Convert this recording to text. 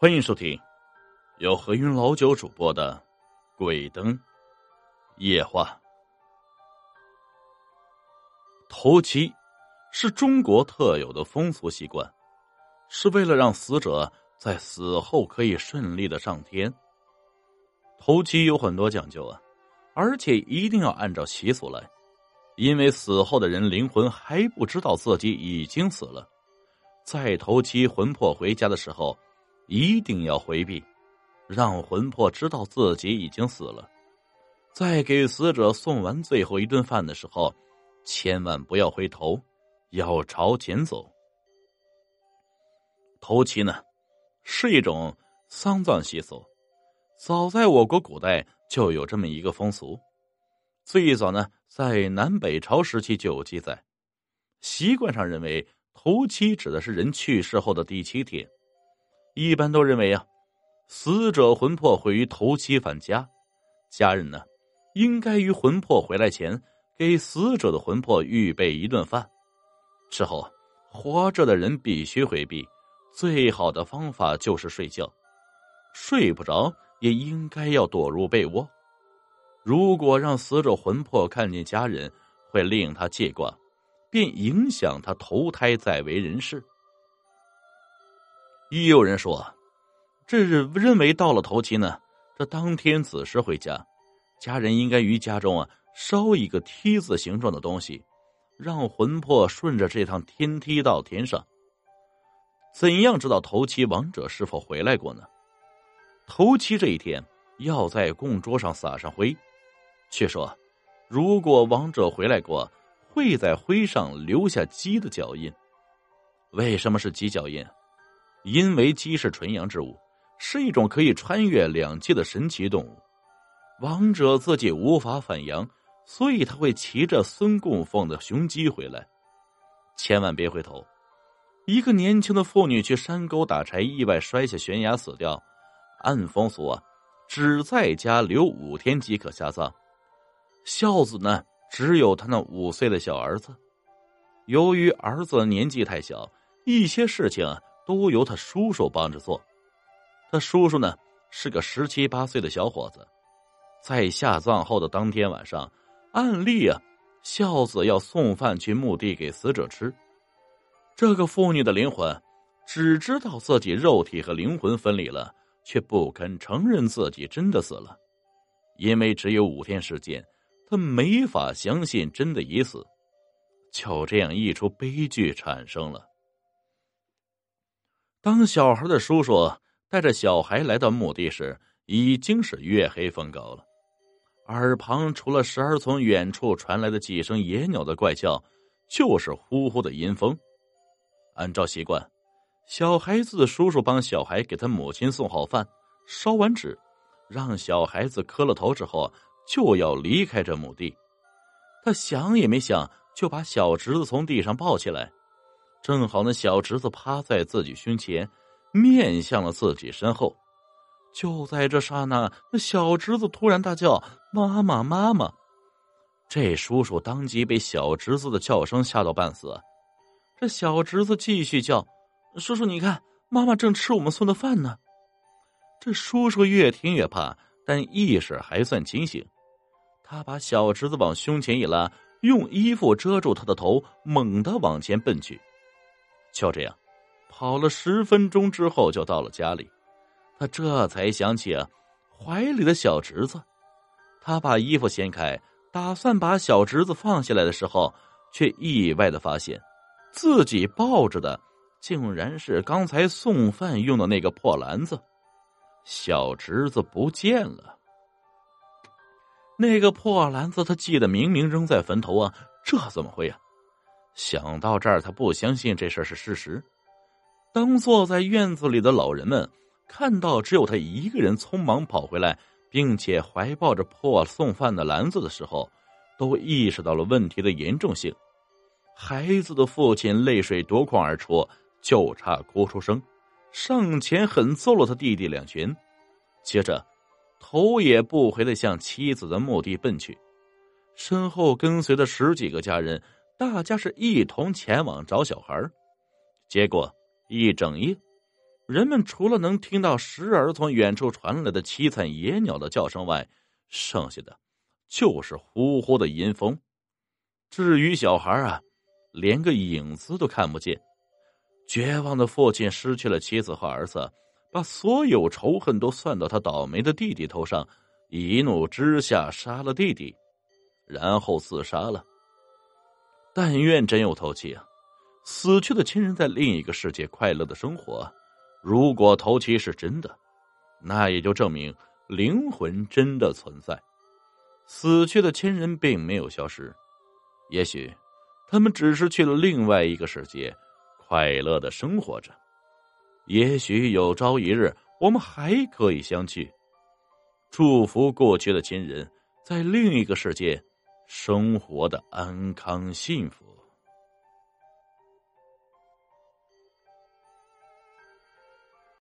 欢迎收听由何云老九主播的《鬼灯夜话》。头七是中国特有的风俗习惯，是为了让死者在死后可以顺利的上天。头七有很多讲究啊，而且一定要按照习俗来，因为死后的人灵魂还不知道自己已经死了，在头七魂魄回家的时候。一定要回避，让魂魄知道自己已经死了。在给死者送完最后一顿饭的时候，千万不要回头，要朝前走。头七呢，是一种丧葬习俗，早在我国古代就有这么一个风俗。最早呢，在南北朝时期就有记载，习惯上认为头七指的是人去世后的第七天。一般都认为啊，死者魂魄会于头七返家，家人呢，应该于魂魄回来前给死者的魂魄预备一顿饭。之后，活着的人必须回避，最好的方法就是睡觉，睡不着也应该要躲入被窝。如果让死者魂魄看见家人，会令他戒挂，便影响他投胎再为人世。也有人说，这是认为到了头七呢，这当天子时回家，家人应该于家中啊烧一个梯子形状的东西，让魂魄顺着这趟天梯到天上。怎样知道头七亡者是否回来过呢？头七这一天要在供桌上撒上灰，却说，如果亡者回来过，会在灰上留下鸡的脚印。为什么是鸡脚印？因为鸡是纯阳之物，是一种可以穿越两界的神奇动物。王者自己无法反阳，所以他会骑着孙供奉的雄鸡回来。千万别回头。一个年轻的妇女去山沟打柴，意外摔下悬崖死掉。按风俗啊，只在家留五天即可下葬。孝子呢，只有他那五岁的小儿子。由于儿子年纪太小，一些事情。都由他叔叔帮着做。他叔叔呢是个十七八岁的小伙子，在下葬后的当天晚上，按例啊，孝子要送饭去墓地给死者吃。这个妇女的灵魂只知道自己肉体和灵魂分离了，却不肯承认自己真的死了，因为只有五天时间，他没法相信真的已死。就这样，一出悲剧产生了。当小孩的叔叔带着小孩来到墓地时，已经是月黑风高了。耳旁除了时而从远处传来的几声野鸟的怪叫，就是呼呼的阴风。按照习惯，小孩子的叔叔帮小孩给他母亲送好饭，烧完纸，让小孩子磕了头之后，就要离开这墓地。他想也没想，就把小侄子从地上抱起来。正好那小侄子趴在自己胸前，面向了自己身后。就在这刹那，那小侄子突然大叫：“妈妈，妈妈！”这叔叔当即被小侄子的叫声吓到半死。这小侄子继续叫：“叔叔，你看，妈妈正吃我们送的饭呢。”这叔叔越听越怕，但意识还算清醒。他把小侄子往胸前一拉，用衣服遮住他的头，猛地往前奔去。就这样，跑了十分钟之后，就到了家里。他这才想起啊，怀里的小侄子。他把衣服掀开，打算把小侄子放下来的时候，却意外的发现，自己抱着的竟然是刚才送饭用的那个破篮子。小侄子不见了。那个破篮子，他记得明明扔在坟头啊，这怎么会呀？想到这儿，他不相信这事是事实。当坐在院子里的老人们看到只有他一个人匆忙跑回来，并且怀抱着破送饭的篮子的时候，都意识到了问题的严重性。孩子的父亲泪水夺眶而出，就差哭出声，上前狠揍了他弟弟两拳，接着头也不回的向妻子的墓地奔去，身后跟随着十几个家人。大家是一同前往找小孩结果一整夜，人们除了能听到时而从远处传来的凄惨野鸟的叫声外，剩下的就是呼呼的阴风。至于小孩啊，连个影子都看不见。绝望的父亲失去了妻子和儿子，把所有仇恨都算到他倒霉的弟弟头上，一怒之下杀了弟弟，然后自杀了。但愿真有头七啊！死去的亲人在另一个世界快乐的生活。如果头七是真的，那也就证明灵魂真的存在。死去的亲人并没有消失，也许他们只是去了另外一个世界，快乐的生活着。也许有朝一日，我们还可以相聚。祝福过去的亲人在另一个世界生活的安康幸福。